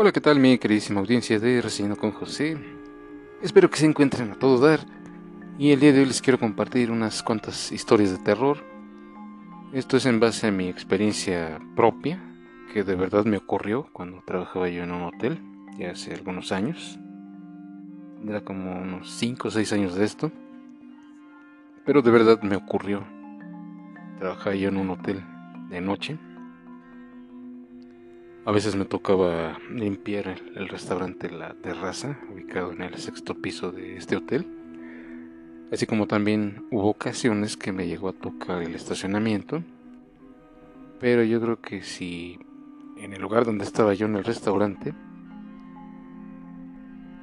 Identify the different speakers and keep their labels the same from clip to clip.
Speaker 1: Hola, ¿qué tal mi queridísima audiencia de Recién con José? Espero que se encuentren a todo dar y el día de hoy les quiero compartir unas cuantas historias de terror. Esto es en base a mi experiencia propia, que de verdad me ocurrió cuando trabajaba yo en un hotel, ya hace algunos años. Era como unos 5 o 6 años de esto. Pero de verdad me ocurrió. Trabajaba yo en un hotel de noche a veces me tocaba limpiar el, restaurante La Terraza, ubicado en el sexto piso de este hotel. Así como también hubo ocasiones que me llegó a tocar el estacionamiento. Pero yo creo que si en el lugar donde estaba yo en el restaurante,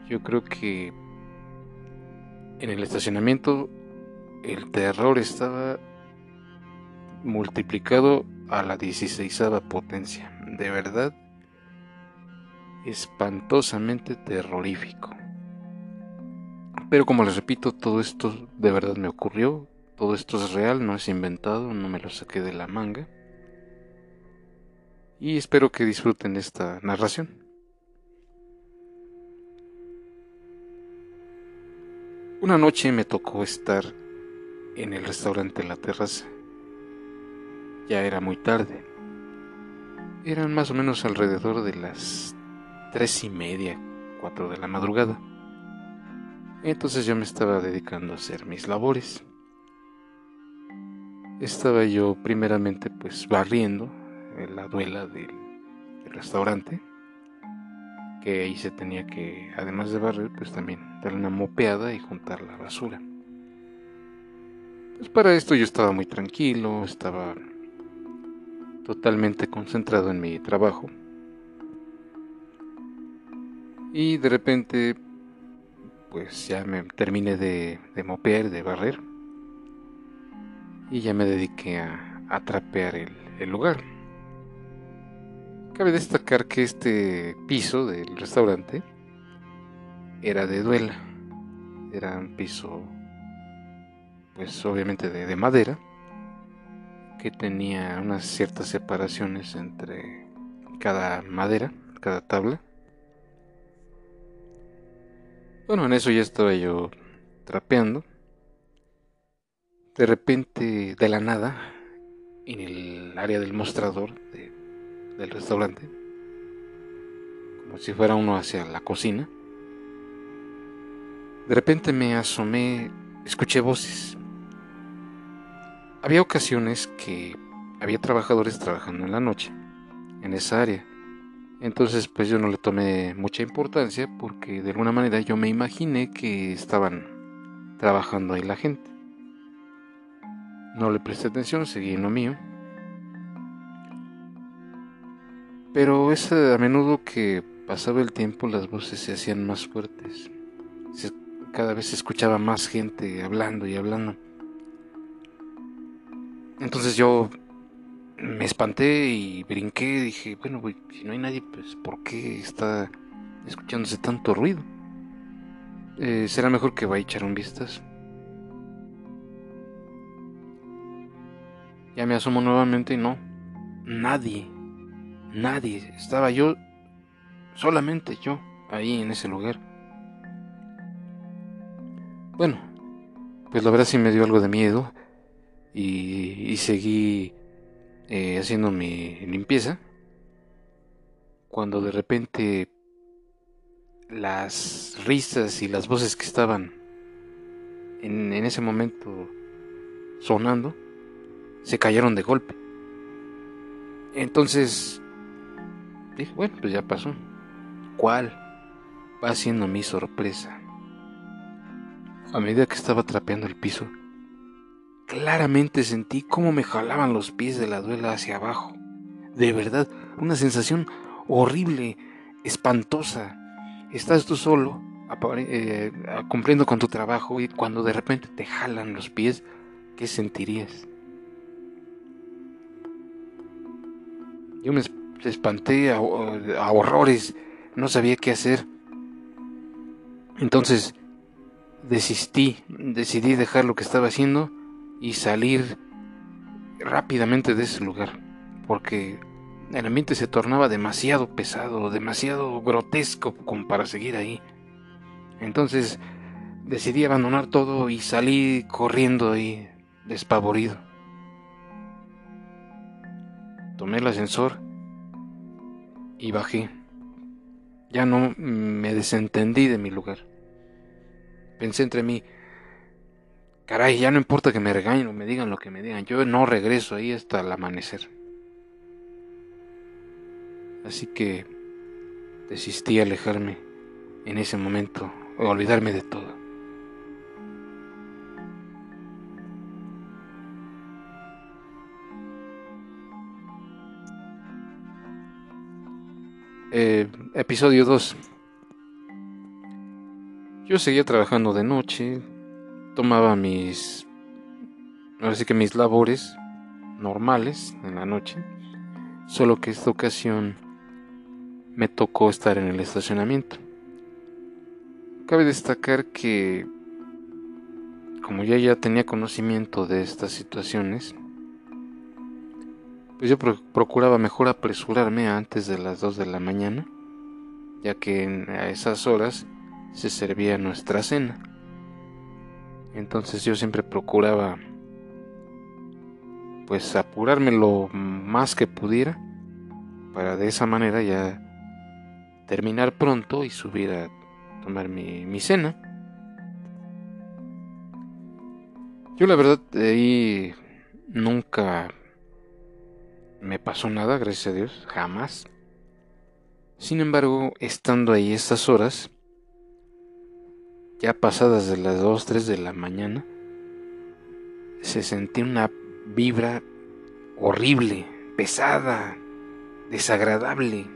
Speaker 1: yo creo que en el estacionamiento el terror estaba multiplicado a la 16 potencia de verdad espantosamente terrorífico. Pero como les repito, todo esto de verdad me ocurrió, todo esto es real, no es inventado, no me lo saqué de la manga. Y espero que disfruten esta narración. Una noche me tocó estar en el restaurante La Terraza. Ya era muy tarde eran más o menos alrededor de las tres y media, cuatro de la madrugada. Entonces yo me estaba dedicando a hacer mis labores. Estaba yo primeramente pues barriendo en la duela del, restaurante, que ahí se tenía que, además de barrer, pues también darle una mopeada y juntar la basura. Pues para esto yo estaba muy tranquilo, estaba totalmente concentrado en mi trabajo. Y de repente, pues ya me terminé de, de mopear, de barrer. Y ya me dediqué a, a trapear el, lugar. Cabe destacar que este piso del restaurante era de duela. Era un piso, pues obviamente de madera que tenía unas ciertas separaciones entre cada madera, cada tabla. Bueno, en eso ya estaba yo trapeando. De repente, de la nada, en el área del mostrador del restaurante, como si fuera uno hacia la cocina, de repente me asomé, escuché voces había ocasiones que había trabajadores trabajando en la noche, en esa área. Entonces pues yo no le tomé mucha importancia porque de alguna manera yo me imaginé que estaban trabajando ahí la gente. No le presté atención, seguí en lo mío. Pero es a menudo que pasaba el tiempo las voces se hacían más fuertes. cada vez se escuchaba más gente hablando y hablando. Entonces yo me espanté y brinqué. Dije, bueno, si no hay nadie, pues ¿por qué está escuchándose tanto ruido? Eh, será mejor que vaya a echar un vistazo. Ya me asomo nuevamente y no. Nadie. Nadie. Estaba yo. Solamente yo. Ahí en ese lugar. Bueno. Pues la verdad sí me dio algo de miedo y, seguí eh, haciendo mi limpieza cuando de repente las risas y las voces que estaban en, en, ese momento sonando se cayeron de golpe. Entonces dije, bueno, pues ya pasó. ¿Cuál va siendo mi sorpresa? A medida que estaba trapeando el piso, Claramente sentí cómo me jalaban los pies de la duela hacia abajo. De verdad, una sensación horrible, espantosa. Estás tú solo, eh, cumpliendo con tu trabajo y cuando de repente te jalan los pies, ¿qué sentirías? Yo me espanté a horrores, no sabía qué hacer. Entonces desistí, decidí dejar lo que estaba haciendo y salir rápidamente de ese lugar, porque el ambiente se tornaba demasiado pesado, demasiado grotesco como para seguir ahí. Entonces decidí abandonar todo y salí corriendo ahí, despavorido. Tomé el ascensor y bajé. Ya no me desentendí de mi lugar. Pensé entre mí, caray, ya no importa que me regañen o me digan lo que me digan, yo no regreso ahí hasta el amanecer. Así que desistí a alejarme en ese momento o olvidarme de todo. Eh, episodio 2. Yo seguía trabajando de noche, tomaba mis, ahora sí que mis labores normales en la noche, solo que esta ocasión me tocó estar en el estacionamiento. Cabe destacar que, como ya ya tenía conocimiento de estas situaciones, pues yo procuraba mejor apresurarme antes de las 2 de la mañana, ya que a esas horas se servía nuestra cena. Entonces yo siempre procuraba pues apurarme lo más que pudiera para de esa manera ya terminar pronto y subir a tomar mi, mi cena. Yo la verdad ahí nunca me pasó nada, gracias a Dios, jamás. Sin embargo, estando ahí estas horas, ya pasadas de las 2, 3 de la mañana, se sentía una vibra horrible, pesada, desagradable.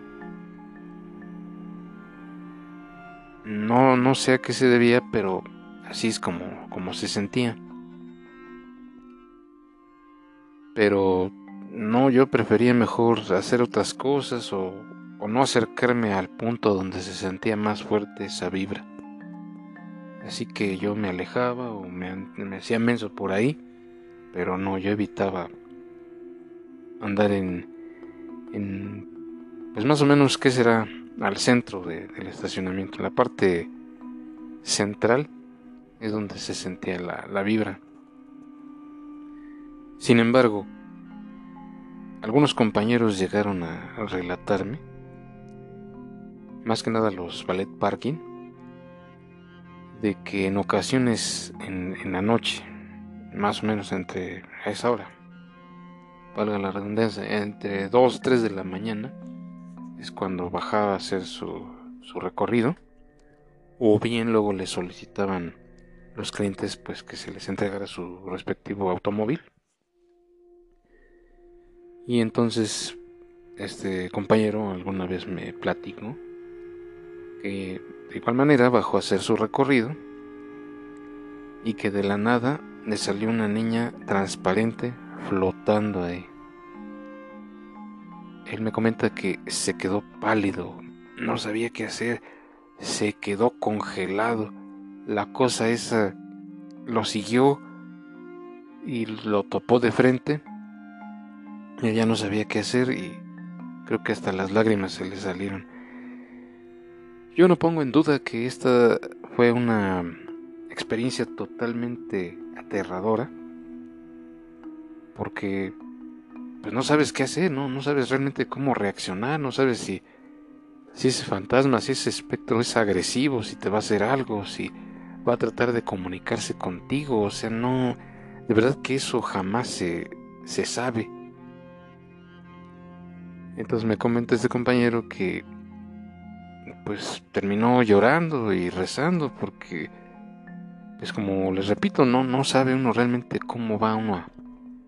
Speaker 1: No, no sé a qué se debía, pero así es como, como se sentía. Pero no, yo prefería mejor hacer otras cosas o, no acercarme al punto donde se sentía más fuerte esa vibra. Así que yo me alejaba o me, me hacía menso por ahí, pero no, yo evitaba andar en, en pues más o menos, ¿qué será? Al centro del estacionamiento, en la parte central es donde se sentía la, la vibra. Sin embargo, algunos compañeros llegaron a relatarme, más que nada los ballet parking, de que en ocasiones en, la noche, más o menos entre a esa hora, valga la redundancia, entre 2 3 de la mañana, es cuando bajaba a hacer su, su recorrido, o bien luego le solicitaban los clientes pues que se les entregara su respectivo automóvil. Y entonces este compañero alguna vez me platicó que de igual manera bajó a hacer su recorrido y que de la nada le salió una niña transparente flotando ahí. Él me comenta que se quedó pálido, no sabía qué hacer, se quedó congelado. La cosa esa lo siguió y lo topó de frente ya no sabía qué hacer y creo que hasta las lágrimas se le salieron. Yo no pongo en duda que esta fue una experiencia totalmente aterradora porque pues no sabes qué hacer, ¿no? No sabes realmente cómo reaccionar, no sabes si, si ese fantasma, si ese espectro es agresivo, si te va a hacer algo, si va a tratar de comunicarse contigo, o sea, no, de verdad que eso jamás se, se sabe. Entonces me comenta este compañero que pues terminó llorando y rezando porque pues como les repito, no, no sabe uno realmente cómo va uno a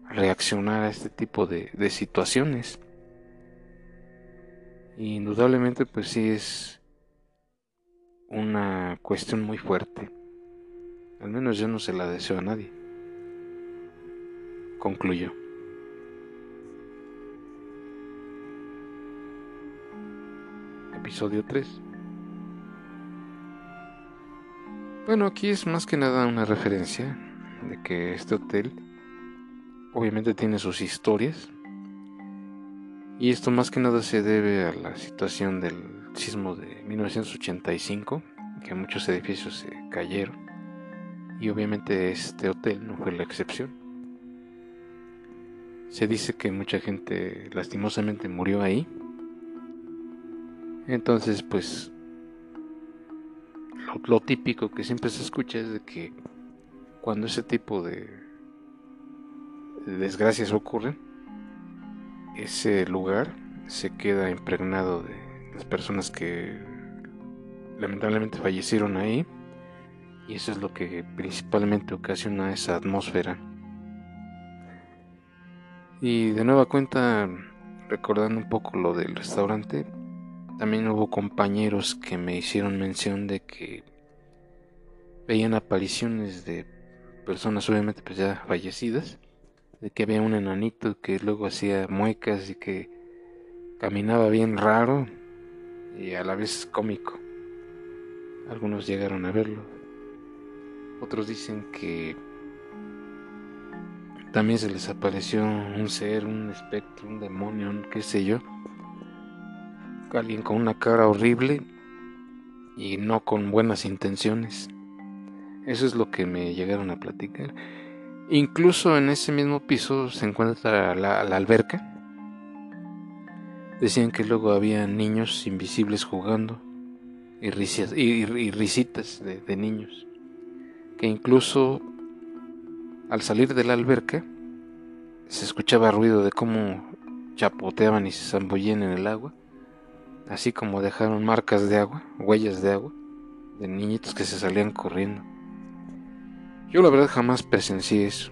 Speaker 1: reaccionar a este tipo de, de situaciones. Y indudablemente pues sí es una cuestión muy fuerte. Al menos yo no se la deseo a nadie. Concluyo. Episodio 3. Bueno, aquí es más que nada una referencia de que este hotel obviamente tiene sus historias Y esto más que nada se debe a la situación del sismo de 1985, que muchos edificios se cayeron. Y obviamente este hotel no fue la excepción. Se dice que mucha gente lastimosamente murió ahí. Entonces, pues, lo, típico que siempre se escucha es de que cuando ese tipo de desgracias ocurren, ese lugar se queda impregnado de las personas que lamentablemente fallecieron ahí y eso es lo que principalmente ocasiona esa atmósfera. Y de nueva cuenta, recordando un poco lo del restaurante, también hubo compañeros que me hicieron mención de que veían apariciones de personas obviamente pues ya fallecidas de que había un enanito que luego hacía muecas y que caminaba bien raro y a la vez cómico. Algunos llegaron a verlo. Otros dicen que también se les apareció un ser, un espectro, un demonio, qué sé yo. Alguien con una cara horrible y no con buenas intenciones. Eso es lo que me llegaron a platicar. Incluso en ese mismo piso se encuentra la, alberca. Decían que luego había niños invisibles jugando y, risitas de, de niños. Que incluso al salir de la alberca se escuchaba ruido de cómo chapoteaban y se zambullían en el agua, así como dejaron marcas de agua, huellas de agua, de niñitos que se salían corriendo. Yo la verdad jamás presencié eso.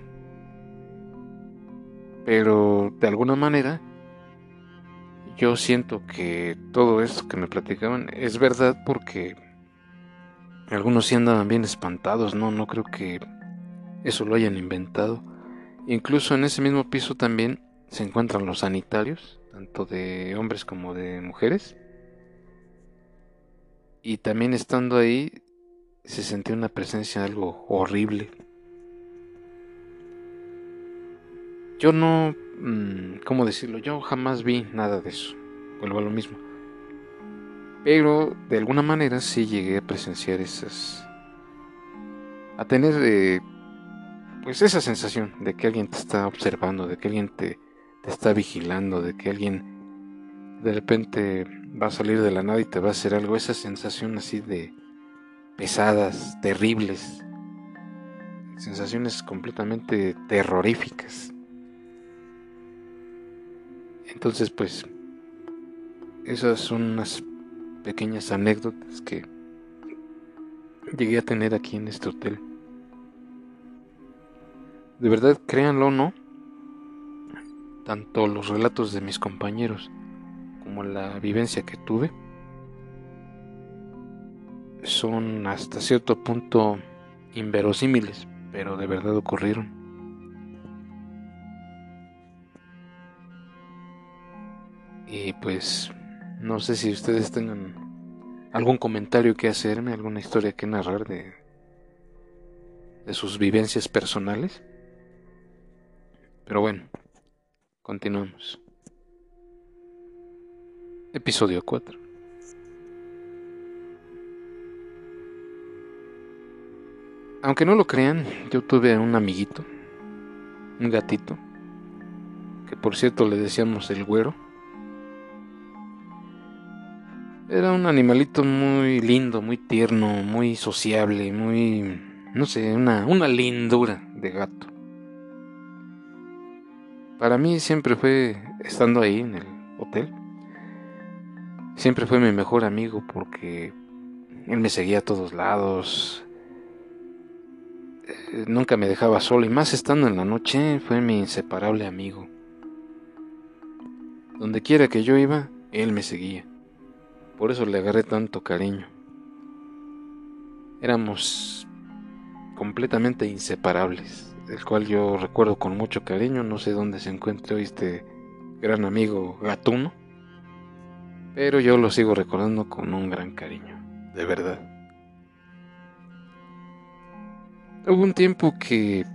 Speaker 1: Pero de alguna manera yo siento que todo esto que me platicaban es verdad porque algunos sí andaban bien espantados, no, no creo que eso lo hayan inventado. Incluso en ese mismo piso también se encuentran los sanitarios, tanto de hombres como de mujeres. Y también estando ahí se sentía una presencia algo horrible. Yo no, mm, ¿cómo decirlo? Yo jamás vi nada de eso. Vuelvo a lo mismo. Pero de alguna manera sí llegué a presenciar esas... A tener eh, pues esa sensación de que alguien te está observando, de que alguien te, te está vigilando, de que alguien de repente va a salir de la nada y te va a hacer algo. Esa sensación así de pesadas, terribles, sensaciones completamente terroríficas. Entonces, pues, esas son unas pequeñas anécdotas que llegué a tener aquí en este hotel. De verdad, créanlo o no, tanto los relatos de mis compañeros como la vivencia que tuve, son hasta cierto punto inverosímiles, pero de verdad ocurrieron. Y pues no sé si ustedes tengan algún comentario que hacerme, alguna historia que narrar de, de sus vivencias personales. Pero bueno, continuamos. Episodio 4. Aunque no lo crean, yo tuve un amiguito, un gatito, que por cierto le decíamos el güero. Era un animalito muy lindo, muy tierno, muy sociable, muy, no sé, una, una lindura de gato. Para mí siempre fue, estando ahí en el hotel, siempre fue mi mejor amigo porque él me seguía a todos lados, eh, nunca me dejaba solo y más estando en la noche fue mi inseparable amigo. Donde quiera que yo iba, él me seguía. Por eso le agarré tanto cariño. Éramos completamente inseparables, el cual yo recuerdo con mucho cariño. No sé dónde se encuentra este gran amigo gatuno, pero yo lo sigo recordando con un gran cariño, de verdad. Hubo un tiempo que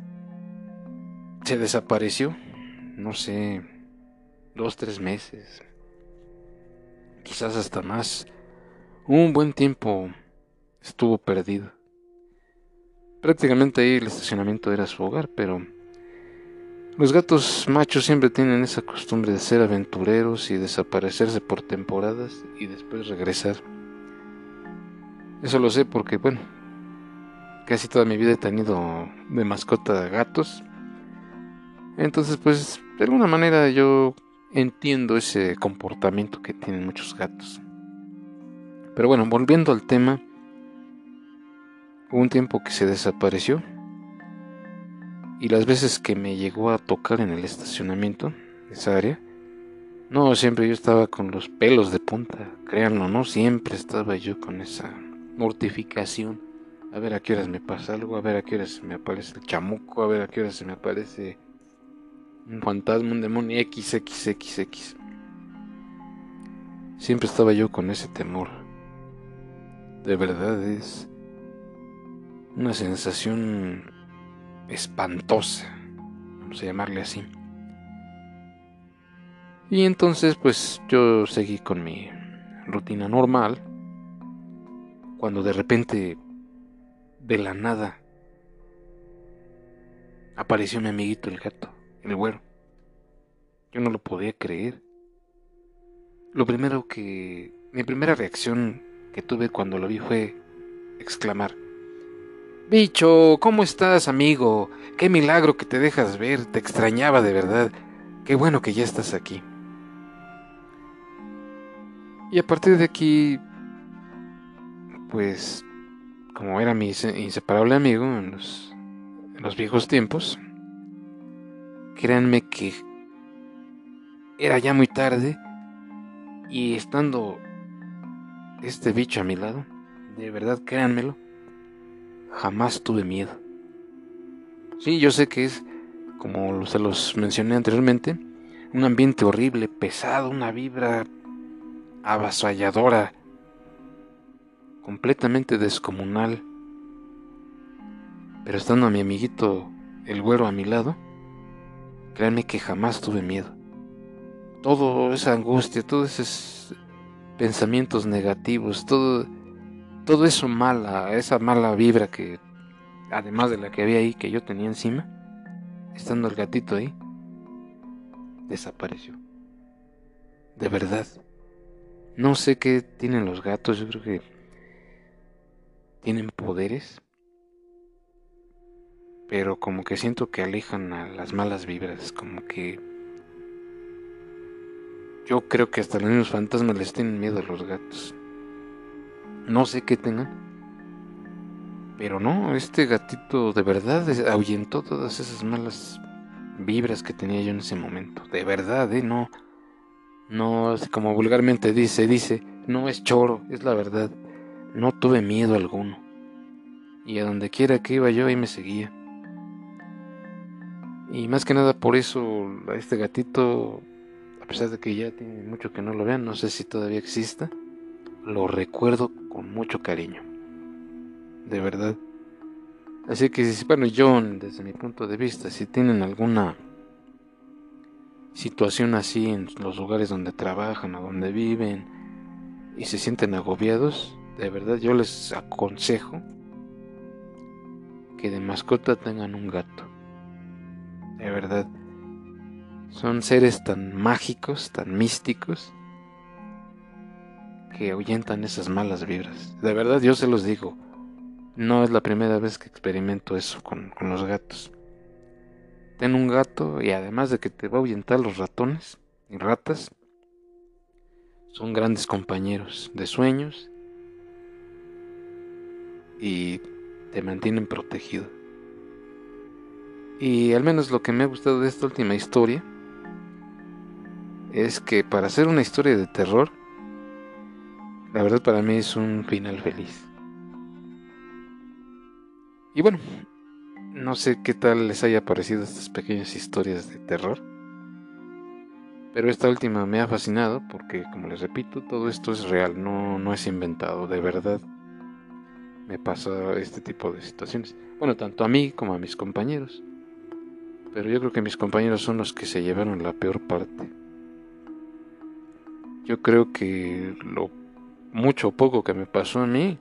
Speaker 1: se desapareció, no sé, dos, tres meses, quizás hasta más. Un buen tiempo estuvo perdido. Prácticamente ahí el estacionamiento era su hogar, pero los gatos machos siempre tienen esa costumbre de ser aventureros y desaparecerse por temporadas y después regresar. Eso lo sé porque, bueno, casi toda mi vida he tenido de mascota gatos. Entonces, pues, de alguna manera yo entiendo ese comportamiento que tienen muchos gatos. Pero bueno, volviendo al tema, hubo un tiempo que se desapareció y las veces que me llegó a tocar en el estacionamiento, esa área, no, siempre yo estaba con los pelos de punta, créanlo, no siempre estaba yo con esa mortificación. A ver a qué horas me pasa algo, a ver a qué horas se me aparece el chamuco, a ver a qué horas se me aparece un fantasma, un demonio XXXX. Siempre estaba yo con ese temor. De verdad es una sensación espantosa, vamos a llamarle así. Y entonces pues yo seguí con mi rutina normal, cuando de repente, de la nada, apareció mi amiguito el gato, el güero. Yo no lo podía creer. Lo primero que... Mi primera reacción que tuve cuando lo vi fue exclamar, Bicho, ¿cómo estás, amigo? Qué milagro que te dejas ver, te extrañaba de verdad. Qué bueno que ya estás aquí. Y a partir de aquí, pues, como era mi inseparable amigo en los, en los viejos tiempos, créanme que era ya muy tarde y estando este bicho a mi lado, de verdad créanmelo, jamás tuve miedo. Sí, yo sé que es, como se los mencioné anteriormente, un ambiente horrible, pesado, una vibra avasalladora, completamente descomunal. Pero estando a mi amiguito el güero a mi lado, créanme que jamás tuve miedo. Todo esa angustia, todos esos pensamientos negativos, todo todo eso mala, esa mala vibra que, además de la que había ahí, que yo tenía encima, estando el gatito ahí, desapareció. De verdad. No sé qué tienen los gatos, yo creo que tienen poderes, pero como que siento que alejan a las malas vibras, como que yo creo que hasta los mismos fantasmas les tienen miedo a los gatos. No sé qué tengan. Pero no, este gatito de verdad ahuyentó todas esas malas vibras que tenía yo en ese momento. De verdad, ¿eh? No, no, como vulgarmente dice, dice, no es choro, es la verdad. No tuve miedo alguno. Y a donde quiera que iba yo, ahí me seguía. Y más que nada por eso, este gatito, a pesar de que ya tiene mucho que no lo vean, no sé si todavía exista lo recuerdo con mucho cariño. De verdad. Así que, bueno, yo, desde mi punto de vista, si tienen alguna situación así en los lugares donde trabajan o donde viven y se sienten agobiados, de verdad yo les aconsejo que de mascota tengan un gato. De verdad. Son seres tan mágicos, tan místicos, que ahuyentan esas malas vibras. De verdad, yo se los digo. No es la primera vez que experimento eso con, los gatos. Ten un gato y además de que te va a ahuyentar los ratones y ratas, son grandes compañeros de sueños y te mantienen protegido. Y al menos lo que me ha gustado de esta última historia es que para hacer una historia de terror, la verdad para mí es un final feliz. Y bueno, no sé qué tal les haya parecido estas pequeñas historias de terror. Pero esta última me ha fascinado porque, como les repito, todo esto es real, no, no es inventado, de verdad. Me pasa este tipo de situaciones. Bueno, tanto a mí como a mis compañeros. Pero yo creo que mis compañeros son los que se llevaron la peor parte. yo creo que lo mucho o poco que me pasó a mí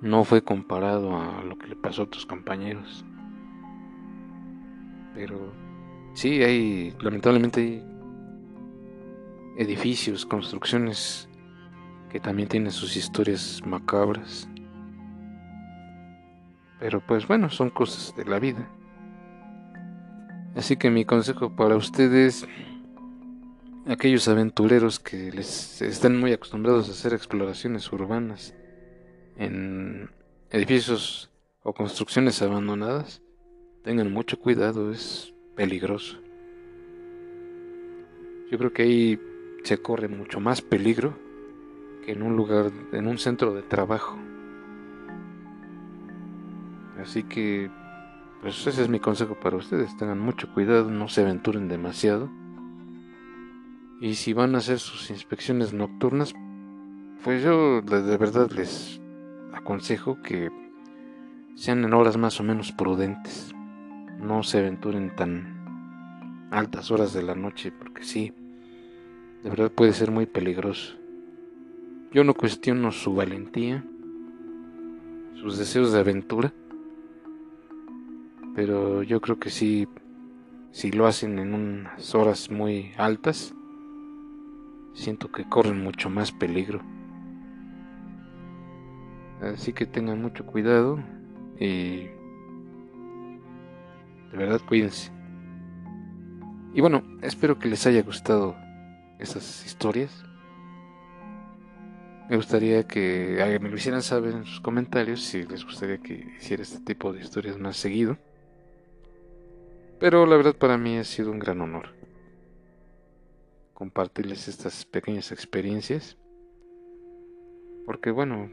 Speaker 1: no fue comparado a lo que le pasó a otros compañeros. Pero sí, hay, lamentablemente hay edificios, construcciones que también tienen sus historias macabras. Pero pues bueno, son cosas de la vida. Así que mi consejo para ustedes, aquellos aventureros que les están muy acostumbrados a hacer exploraciones urbanas en edificios o construcciones abandonadas, tengan mucho cuidado, es peligroso. Yo creo que ahí se corre mucho más peligro que en un lugar, en un centro de trabajo. Así que, pues ese es mi consejo para ustedes. Tengan mucho cuidado, no se aventuren demasiado. Y si van a hacer sus inspecciones nocturnas, pues yo de verdad les aconsejo que sean en horas más o menos prudentes. No se aventuren tan altas horas de la noche, porque sí, de verdad puede ser muy peligroso. Yo no cuestiono su valentía, sus deseos de aventura, pero yo creo que sí, si lo hacen en unas horas muy altas, siento que corren mucho más peligro. Así que tengan mucho cuidado y de verdad cuídense. Y bueno, espero que les haya gustado estas historias. Me gustaría que me lo hicieran saber en sus comentarios si les gustaría que hiciera este tipo de historias más seguido. Pero la verdad para mí ha sido un gran honor compartirles estas pequeñas experiencias. Porque bueno,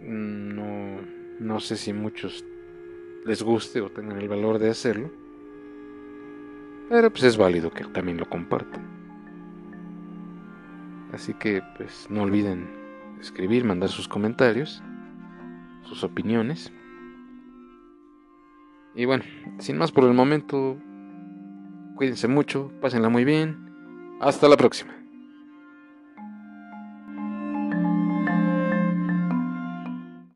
Speaker 1: no, no sé si muchos les guste o tengan el valor de hacerlo. Pero pues es válido que también lo compartan. Así que pues no olviden escribir, mandar sus comentarios, sus opiniones. Y bueno, sin más por el momento, cuídense mucho, pásenla muy bien. Hasta la próxima.